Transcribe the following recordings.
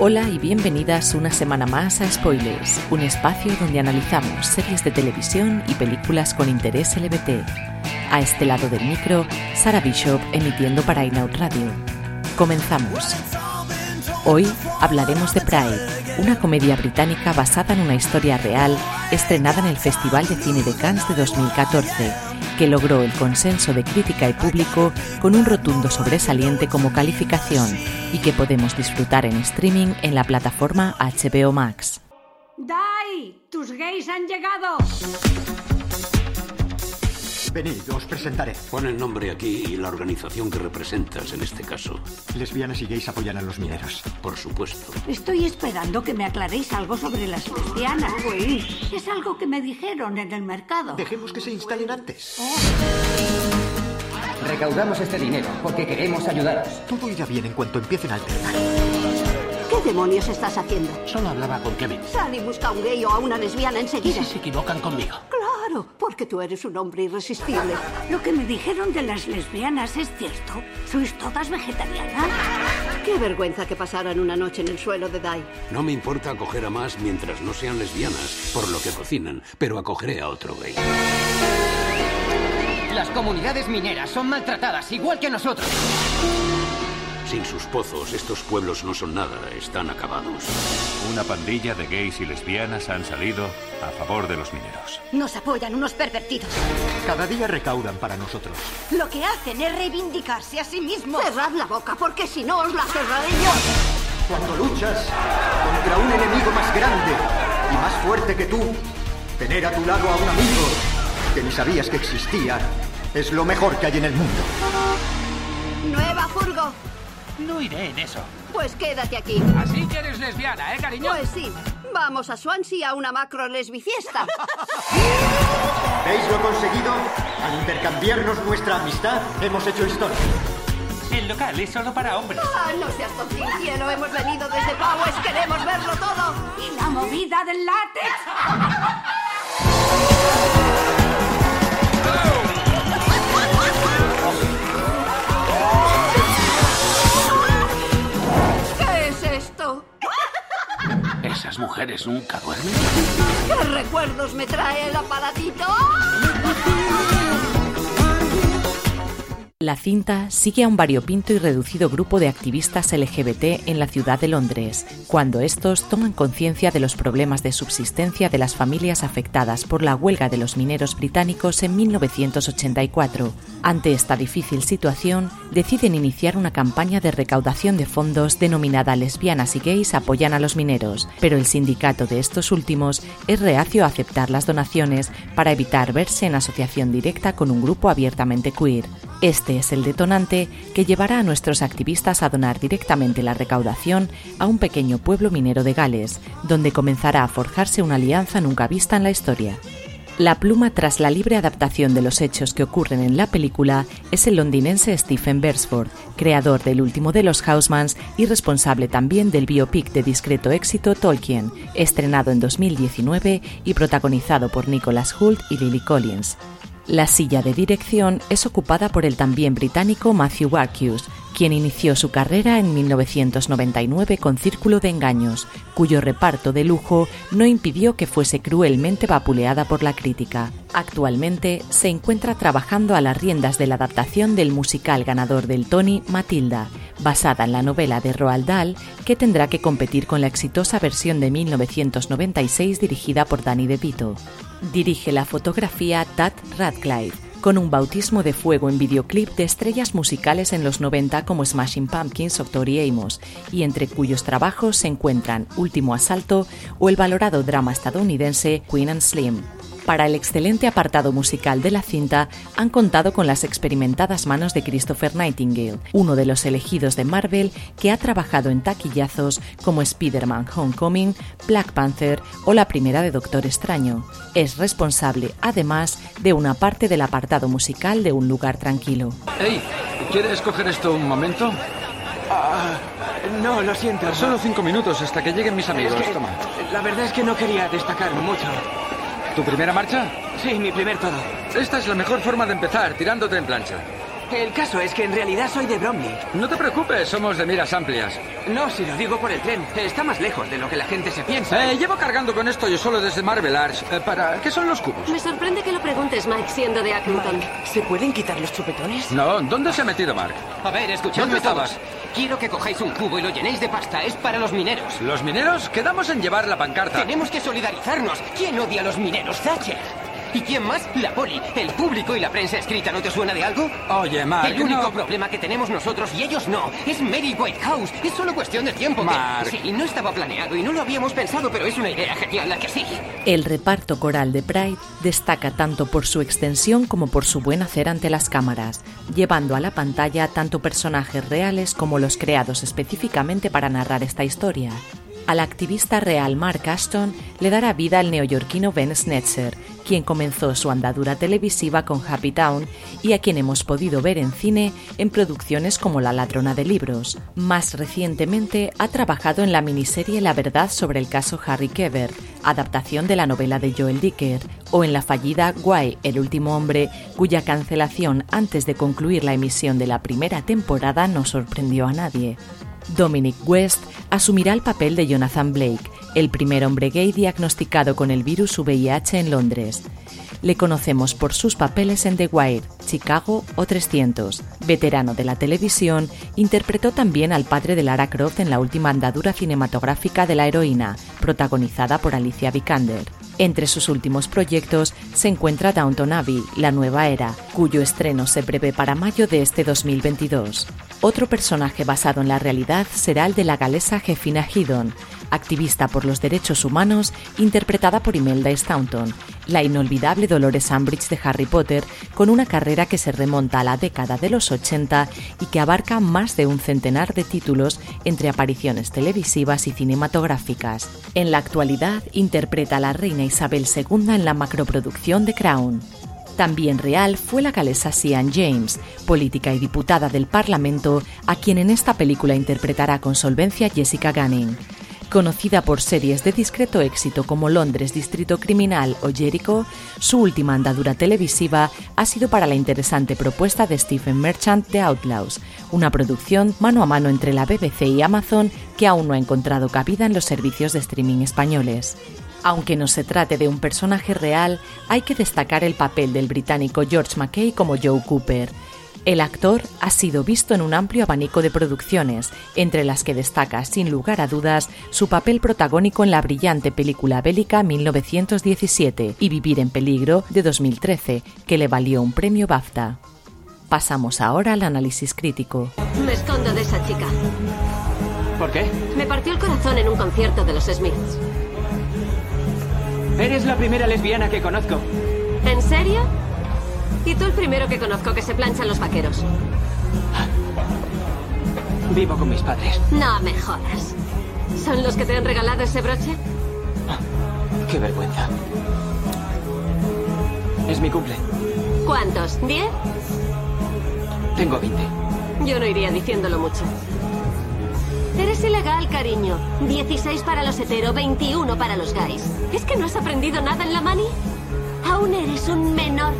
Hola y bienvenidas una semana más a Spoilers, un espacio donde analizamos series de televisión y películas con interés LBT. A este lado del micro, Sara Bishop emitiendo para Inout Radio. Comenzamos. Hoy hablaremos de Pride, una comedia británica basada en una historia real estrenada en el Festival de Cine de Cannes de 2014 que logró el consenso de crítica y público con un rotundo sobresaliente como calificación y que podemos disfrutar en streaming en la plataforma HBO Max. ¡Dai! ¡Tus gays han llegado! Venid, os presentaré. Pon el nombre aquí y la organización que representas en este caso. Lesbianas y gays apoyan a los mineros. Por supuesto. Estoy esperando que me aclaréis algo sobre las lesbianas. Uy, es algo que me dijeron en el mercado. Dejemos que se instalen antes. Oh. Recaudamos este dinero porque queremos ayudaros. Todo irá bien en cuanto empiecen a alternar. ¿Qué demonios estás haciendo? Solo hablaba con Kevin. Sal y busca a un gay o a una lesbiana enseguida. Se equivocan conmigo. Claro, porque tú eres un hombre irresistible. Lo que me dijeron de las lesbianas es cierto. ¿Sois todas vegetarianas? Qué vergüenza que pasaran una noche en el suelo de Dai. No me importa acoger a más mientras no sean lesbianas, por lo que cocinan, pero acogeré a otro gay. Las comunidades mineras son maltratadas igual que nosotros. Sin sus pozos, estos pueblos no son nada, están acabados. Una pandilla de gays y lesbianas han salido a favor de los mineros. Nos apoyan unos pervertidos. Cada día recaudan para nosotros. Lo que hacen es reivindicarse a sí mismos. Cerrad la boca, porque si no os la cerraré yo. Cuando luchas contra un enemigo más grande y más fuerte que tú, tener a tu lado a un amigo que ni sabías que existía es lo mejor que hay en el mundo. Nueva furgo. No iré en eso. Pues quédate aquí. Así que eres lesbiana, ¿eh, cariño? Pues sí. Vamos a Swansea a una macro lesbiciesta. ¿Veis lo conseguido? Al intercambiarnos nuestra amistad, hemos hecho historia. El local es solo para hombres. Ah, no seas tontín, cielo. Hemos venido desde Powers. Queremos verlo todo. Y la movida del látex. mujeres nunca duermen? ¿Qué recuerdos me trae el aparatito? La cinta sigue a un variopinto y reducido grupo de activistas LGBT en la ciudad de Londres, cuando estos toman conciencia de los problemas de subsistencia de las familias afectadas por la huelga de los mineros británicos en 1984. Ante esta difícil situación, deciden iniciar una campaña de recaudación de fondos denominada Lesbianas y Gays apoyan a los mineros, pero el sindicato de estos últimos es reacio a aceptar las donaciones para evitar verse en asociación directa con un grupo abiertamente queer. Este es el detonante que llevará a nuestros activistas a donar directamente la recaudación a un pequeño pueblo minero de Gales, donde comenzará a forjarse una alianza nunca vista en la historia. La pluma tras la libre adaptación de los hechos que ocurren en la película es el londinense Stephen Beresford, creador del último de los Housemans y responsable también del biopic de discreto éxito Tolkien, estrenado en 2019 y protagonizado por Nicholas Hoult y Lily Collins. La silla de dirección es ocupada por el también británico Matthew Warchus, quien inició su carrera en 1999 con Círculo de Engaños, cuyo reparto de lujo no impidió que fuese cruelmente vapuleada por la crítica. Actualmente se encuentra trabajando a las riendas de la adaptación del musical ganador del Tony, Matilda, basada en la novela de Roald Dahl, que tendrá que competir con la exitosa versión de 1996 dirigida por Danny DeVito. Dirige la fotografía Tad Radcliffe, con un bautismo de fuego en videoclip de estrellas musicales en los 90 como Smashing Pumpkins o Tori Amos, y entre cuyos trabajos se encuentran Último Asalto o el valorado drama estadounidense Queen and Slim. Para el excelente apartado musical de la cinta han contado con las experimentadas manos de Christopher Nightingale, uno de los elegidos de Marvel que ha trabajado en taquillazos como Spider-Man Homecoming, Black Panther o la primera de Doctor Extraño. Es responsable, además, de una parte del apartado musical de Un lugar tranquilo. Hey, ¿quieres coger esto un momento? Ah, no, lo siento. Solo cinco minutos hasta que lleguen mis amigos. Es que Toma. La verdad es que no quería destacar mucho. ¿Tu primera marcha? Sí, mi primer todo. Esta es la mejor forma de empezar, tirándote en plancha. El caso es que en realidad soy de Bromley. No te preocupes, somos de miras amplias. No, si lo digo por el tren. Está más lejos de lo que la gente se piensa. Eh, llevo cargando con esto yo solo desde Marvel Arts. Eh, para... ¿Qué son los cubos? Me sorprende que lo preguntes, Mike, siendo de Accrington. ¿Se pueden quitar los chupetones? No, ¿dónde se ha metido Mark? A ver, escuchadme ¿Dónde todos. estabas? Quiero que cojáis un cubo y lo llenéis de pasta. Es para los mineros. ¿Los mineros? Quedamos en llevar la pancarta. Tenemos que solidarizarnos. ¿Quién odia a los mineros? Thatcher. ¿Y quién más? La poli, el público y la prensa escrita. ¿No te suena de algo? Oye, Mark, El único no- problema que tenemos nosotros y ellos no es Mary Whitehouse. Es solo cuestión de tiempo. que- Mark. Sí, no estaba planeado y no lo habíamos pensado, pero es una idea genial, ¿a que sí? El reparto coral de Pride destaca tanto por su extensión como por su buen hacer ante las cámaras, llevando a la pantalla tanto personajes reales como los creados específicamente para narrar esta historia. Al activista real Mark Ashton le dará vida el neoyorquino Ben Snetzer, quien comenzó su andadura televisiva con Happy Town y a quien hemos podido ver en cine en producciones como La ladrona de libros. Más recientemente ha trabajado en la miniserie La verdad sobre el caso Harry Keber, adaptación de la novela de Joel Dicker, o en la fallida Guy, el último hombre, cuya cancelación antes de concluir la emisión de la primera temporada no sorprendió a nadie. Dominic West asumirá el papel de Jonathan Blake, el primer hombre gay diagnosticado con el virus VIH en Londres. Le conocemos por sus papeles en The Wire, Chicago o 300. Veterano de la televisión, interpretó también al padre de Lara Croft en la última andadura cinematográfica de la heroína, protagonizada por Alicia Vikander. Entre sus últimos proyectos se encuentra Downton Abbey, la nueva era, cuyo estreno se prevé para mayo de este 2022. Otro personaje basado en la realidad será el de la galesa Jefina Headon, activista por los derechos humanos, interpretada por Imelda Staunton, la inolvidable Dolores Umbridge de Harry Potter, con una carrera que se remonta a la década de los 80 y que abarca más de un centenar de títulos entre apariciones televisivas y cinematográficas. En la actualidad interpreta a la reina Isabel II en la macroproducción de Crown. También real fue la galesa Sian James, política y diputada del Parlamento, a quien en esta película interpretará con solvencia Jessica Gunning. Conocida por series de discreto éxito como Londres Distrito Criminal o Jericho, su última andadura televisiva ha sido para la interesante propuesta de Stephen Merchant de Outlaws, una producción mano a mano entre la BBC y Amazon que aún no ha encontrado cabida en los servicios de streaming españoles. Aunque no se trate de un personaje real, hay que destacar el papel del británico George Mackay como Joe Cooper. El actor ha sido visto en un amplio abanico de producciones, entre las que destaca, sin lugar a dudas, su papel protagónico en la brillante película bélica 1917 y Vivir en Peligro de 2013, que le valió un premio BAFTA. Pasamos ahora al análisis crítico. Me escondo de esa chica. ¿Por qué? Me partió el corazón en un concierto de los Smiths. Eres la primera lesbiana que conozco. ¿En serio? Y tú el primero que conozco que se planchan los vaqueros. Vivo con mis padres. No me jodas. ¿Son los que te han regalado ese broche? Qué vergüenza. Es mi cumple. ¿Cuántos? ¿Diez? Tengo 20. Yo no iría diciéndolo mucho. Eres ilegal, cariño. 16 para los hetero, 21 para los gays. ¿Es que no has aprendido nada en la mani? Aún eres un menor.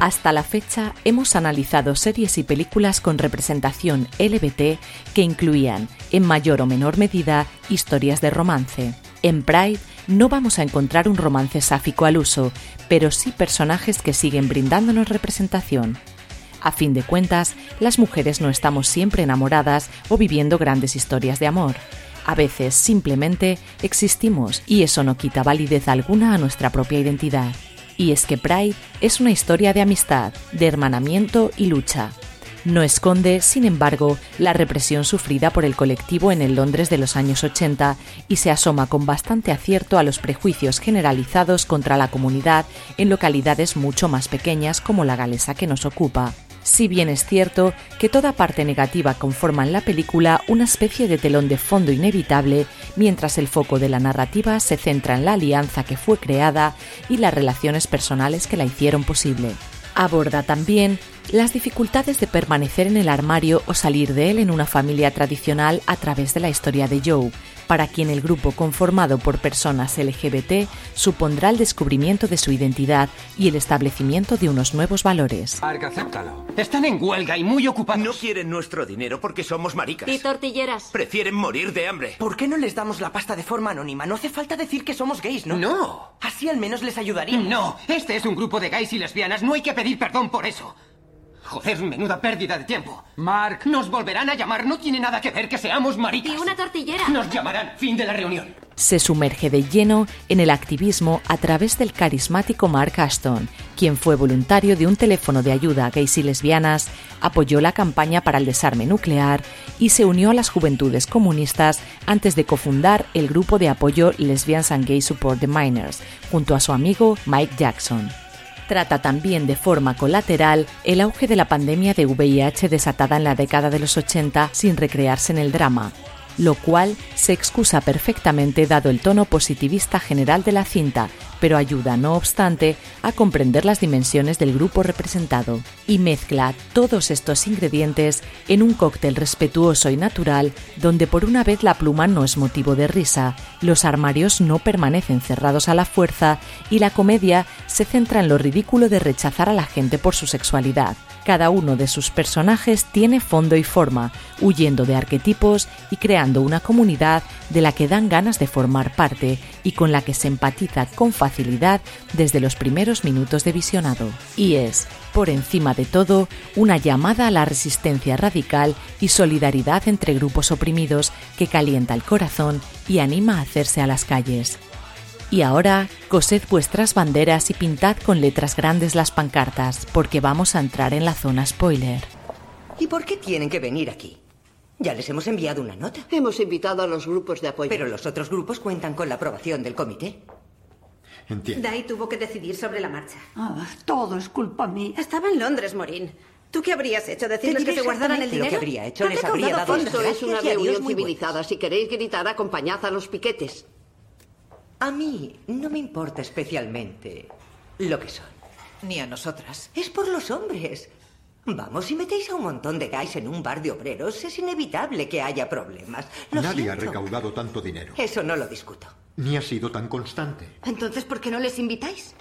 Hasta la fecha hemos analizado series y películas con representación LBT que incluían, en mayor o menor medida, historias de romance. En Pride no vamos a encontrar un romance sáfico al uso, pero sí personajes que siguen brindándonos representación. A fin de cuentas, las mujeres no estamos siempre enamoradas o viviendo grandes historias de amor. A veces simplemente existimos y eso no quita validez alguna a nuestra propia identidad. Y es que Pride es una historia de amistad, de hermanamiento y lucha. No esconde, sin embargo, la represión sufrida por el colectivo en el Londres de los años 80 y se asoma con bastante acierto a los prejuicios generalizados contra la comunidad en localidades mucho más pequeñas como la galesa que nos ocupa. Si bien es cierto que toda parte negativa conforma en la película una especie de telón de fondo inevitable, mientras el foco de la narrativa se centra en la alianza que fue creada y las relaciones personales que la hicieron posible. Aborda también las dificultades de permanecer en el armario o salir de él en una familia tradicional a través de la historia de Joe, para quien el grupo conformado por personas LGBT supondrá el descubrimiento de su identidad y el establecimiento de unos nuevos valores. acéptalo. Están en huelga y muy ocupados. No quieren nuestro dinero porque somos maricas. Y tortilleras. Prefieren morir de hambre. ¿Por qué no les damos la pasta de forma anónima? No hace falta decir que somos gays, ¿no? No. Así al menos les ayudaría. No, este es un grupo de gays y lesbianas. No hay que pedir perdón por eso. Joder, menuda pérdida de tiempo. Mark. Nos volverán a llamar. No tiene nada que ver que seamos maricas. Y una tortillera. Nos llamarán. Fin de la reunión. Se sumerge de lleno en el activismo a través del carismático Mark Ashton, quien fue voluntario de un teléfono de ayuda a gays y lesbianas, apoyó la campaña para el desarme nuclear y se unió a las juventudes comunistas antes de cofundar el grupo de apoyo Lesbians and Gay Support the Miners, junto a su amigo Mike Jackson. Trata también de forma colateral el auge de la pandemia de VIH desatada en la década de los 80 sin recrearse en el drama, lo cual se excusa perfectamente dado el tono positivista general de la cinta, pero ayuda, no obstante, a comprender las dimensiones del grupo representado y mezcla todos estos ingredientes en un cóctel respetuoso y natural donde por una vez la pluma no es motivo de risa, los armarios no permanecen cerrados a la fuerza y la comedia se centra en lo ridículo de rechazar a la gente por su sexualidad. Cada uno de sus personajes tiene fondo y forma, huyendo de arquetipos y creando una comunidad de la que dan ganas de formar parte y con la que se empatiza con facilidad desde los primeros minutos de visionado. Y es, por encima de todo, una llamada a la resistencia radical y solidaridad entre grupos oprimidos que calienta el corazón y anima a hacerse a las calles. Y ahora, cosed vuestras banderas y pintad con letras grandes las pancartas, porque vamos a entrar en la zona spoiler. ¿Y por qué tienen que venir aquí? Ya les hemos enviado una nota. Hemos invitado a los grupos de apoyo. Pero los otros grupos cuentan con la aprobación del comité. Entiendo. Dai tuvo que decidir sobre la marcha. Ah, todo es culpa mía. Estaba en Londres, Morín. ¿Tú qué habrías hecho? ¿Decirles que se guardaran el dinero? Lo que habría hecho les habría dado Esto es una reunión civilizada. Si queréis gritar, acompañad a los piquetes. A mí no me importa especialmente lo que son. Ni a nosotras. Es por los hombres. Vamos, si metéis a un montón de guys en un bar de obreros, es inevitable que haya problemas. Lo Nadie ha recaudado tanto dinero. Eso no lo discuto. Ni ha sido tan constante. Entonces, ¿por qué no les invitáis?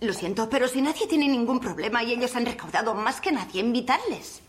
Lo siento, pero si nadie tiene ningún problema y ellos han recaudado más que nadie, invitarles.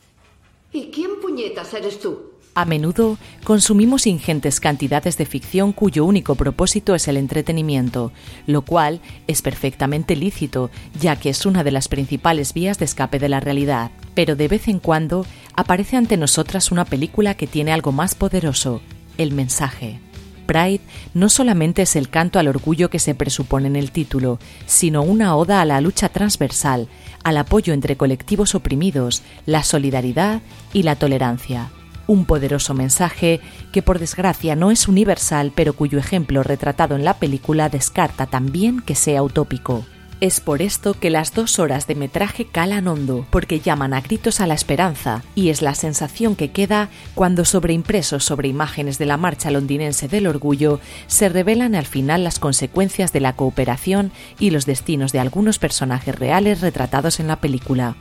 ¿Y quién puñetas eres tú? A menudo consumimos ingentes cantidades de ficción cuyo único propósito es el entretenimiento, lo cual es perfectamente lícito, ya que es una de las principales vías de escape de la realidad. Pero de vez en cuando aparece ante nosotras una película que tiene algo más poderoso, el mensaje. Pride no solamente es el canto al orgullo que se presupone en el título, sino una oda a la lucha transversal, al apoyo entre colectivos oprimidos, la solidaridad y la tolerancia. Un poderoso mensaje que por desgracia no es universal, pero cuyo ejemplo retratado en la película descarta también que sea utópico. Es por esto que las dos horas de metraje calan hondo, porque llaman a gritos a la esperanza, y es la sensación que queda cuando sobreimpresos sobre imágenes de la marcha londinense del orgullo se revelan al final las consecuencias de la cooperación y los destinos de algunos personajes reales retratados en la película.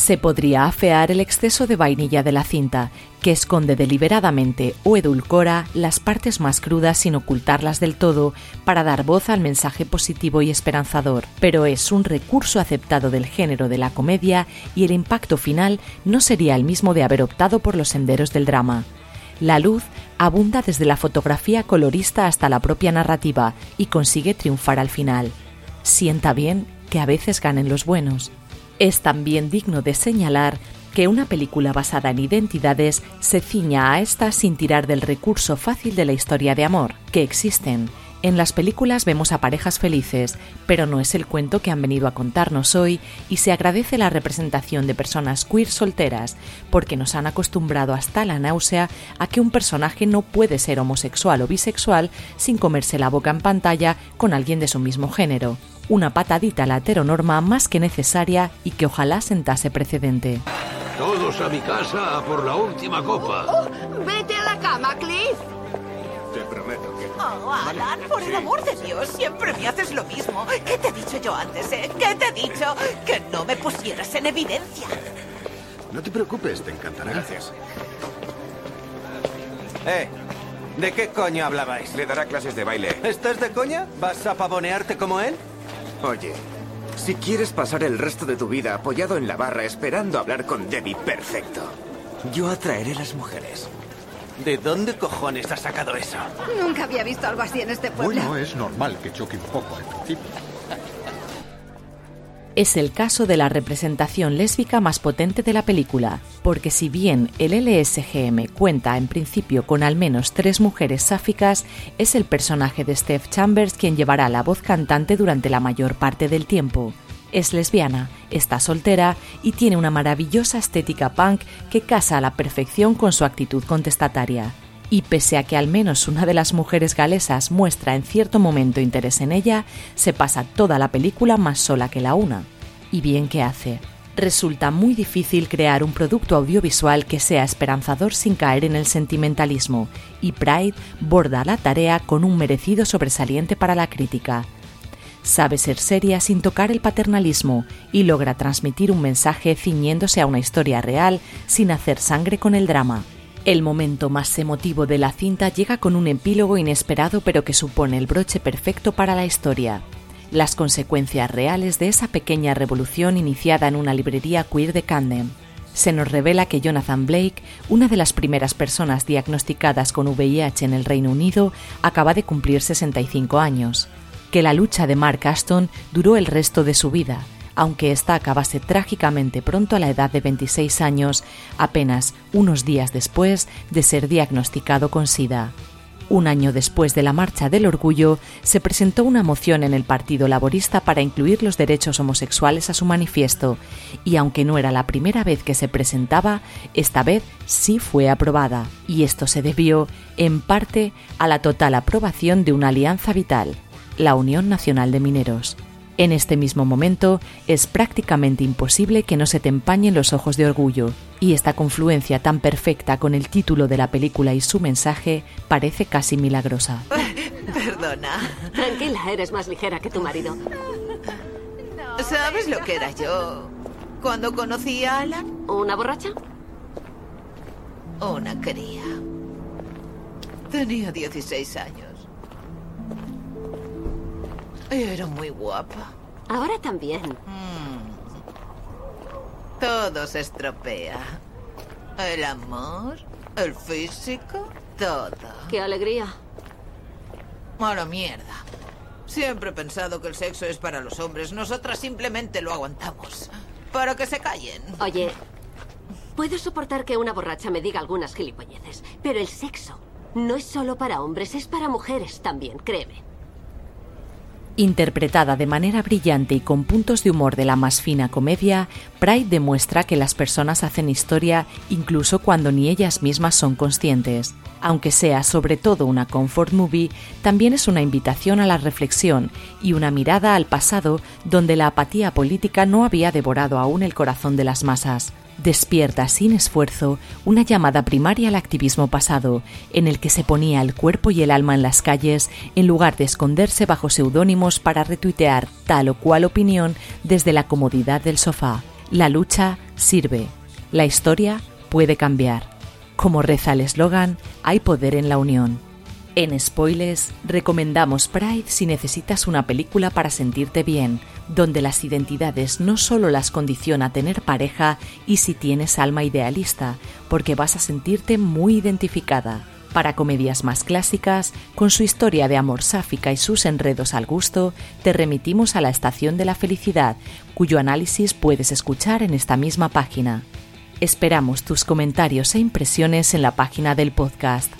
Se podría afear el exceso de vainilla de la cinta, que esconde deliberadamente o edulcora las partes más crudas sin ocultarlas del todo para dar voz al mensaje positivo y esperanzador, pero es un recurso aceptado del género de la comedia y el impacto final no sería el mismo de haber optado por los senderos del drama. La luz abunda desde la fotografía colorista hasta la propia narrativa y consigue triunfar al final. Sienta bien que a veces ganen los buenos. Es también digno de señalar que una película basada en identidades se ciña a esta sin tirar del recurso fácil de la historia de amor, que existen, En las películas vemos a parejas felices, pero no es el cuento que han venido a contarnos hoy y se agradece la representación de personas queer solteras, porque nos han acostumbrado hasta la náusea a que un personaje no puede ser homosexual o bisexual sin comerse la boca en pantalla con alguien de su mismo género. Una patadita a la heteronorma más que necesaria y que ojalá sentase precedente. Todos a mi casa por la última copa. Oh, vete a la cama, Cliff. Te prometo que... Oh, Alan, por el amor de Dios, siempre me haces lo mismo. ¿Qué te he dicho yo antes, eh? ¿Qué te he dicho? Que no me pusieras en evidencia. No te preocupes, te encantará. Gracias. Eh, ¿de qué coño hablabais? Le dará clases de baile. ¿Estás de coña? ¿Vas a pavonearte como él? Oye, si quieres pasar el resto de tu vida apoyado en la barra esperando hablar con Debbie, perfecto. Yo atraeré las mujeres. ¿De dónde cojones has sacado eso? Nunca había visto algo así en este pueblo. Bueno, es normal que choque un poco al principio. Es el caso de la representación lésbica más potente de la película, porque si bien el LSGM cuenta en principio con al menos tres mujeres sáficas, es el personaje de Steph Chambers quien llevará la voz cantante durante la mayor parte del tiempo. Es lesbiana, está soltera y tiene una maravillosa estética punk que casa a la perfección con su actitud contestataria. Y pese a que al menos una de las mujeres galesas muestra en cierto momento interés en ella, se pasa toda la película más sola que la una. Y bien que hace. Resulta muy difícil crear un producto audiovisual que sea esperanzador sin caer en el sentimentalismo, y Pride borda la tarea con un merecido sobresaliente para la crítica. Sabe ser seria sin tocar el paternalismo y logra transmitir un mensaje ciñéndose a una historia real sin hacer sangre con el drama. El momento más emotivo de la cinta llega con un epílogo inesperado pero que supone el broche perfecto para la historia. Las consecuencias reales de esa pequeña revolución iniciada en una librería queer de Camden. Se nos revela que Jonathan Blake, una de las primeras personas diagnosticadas con VIH en el Reino Unido, acaba de cumplir 65 años. Que la lucha de Mark Aston duró el resto de su vida, aunque ésta acabase trágicamente pronto a la edad de 26 años, apenas unos días después de ser diagnosticado con SIDA. Un año después de la Marcha del Orgullo, se presentó una moción en el Partido Laborista para incluir los derechos homosexuales a su manifiesto, y aunque no era la primera vez que se presentaba, esta vez sí fue aprobada, y esto se debió, en parte, a la total aprobación de una alianza vital, la Unión Nacional de Mineros. En este mismo momento es prácticamente imposible que no se te empañen los ojos de orgullo, y esta confluencia tan perfecta con el título de la película y su mensaje parece casi milagrosa. Perdona. Tranquila, eres más ligera que tu marido. ¿Sabes lo que era yo cuando conocí a Alan? ¿Una borracha? Una cría. Tenía 16 años. Era muy guapa. Ahora también. Mm. Todo se estropea. El amor, el físico, todo. ¡Qué alegría! Mala mierda. Siempre he pensado que el sexo es para los hombres. Nosotras simplemente lo aguantamos. Para que se callen. Oye, puedo soportar que una borracha me diga algunas gilipolleces, pero el sexo no es solo para hombres, es para mujeres también, créeme. Interpretada de manera brillante y con puntos de humor de la más fina comedia, Pride demuestra que las personas hacen historia incluso cuando ni ellas mismas son conscientes. Aunque sea sobre todo una comfort movie, también es una invitación a la reflexión y una mirada al pasado donde la apatía política no había devorado aún el corazón de las masas despierta sin esfuerzo una llamada primaria al activismo pasado, en el que se ponía el cuerpo y el alma en las calles en lugar de esconderse bajo seudónimos para retuitear tal o cual opinión desde la comodidad del sofá. La lucha sirve. La historia puede cambiar. Como reza el eslogan, hay poder en la unión. En Spoilers recomendamos Pride si necesitas una película para sentirte bien, donde las identidades no solo las condiciona tener pareja y si tienes alma idealista, porque vas a sentirte muy identificada. Para comedias más clásicas, con su historia de amor sáfica y sus enredos al gusto, te remitimos a La Estación de la Felicidad, cuyo análisis puedes escuchar en esta misma página. Esperamos tus comentarios e impresiones en la página del podcast.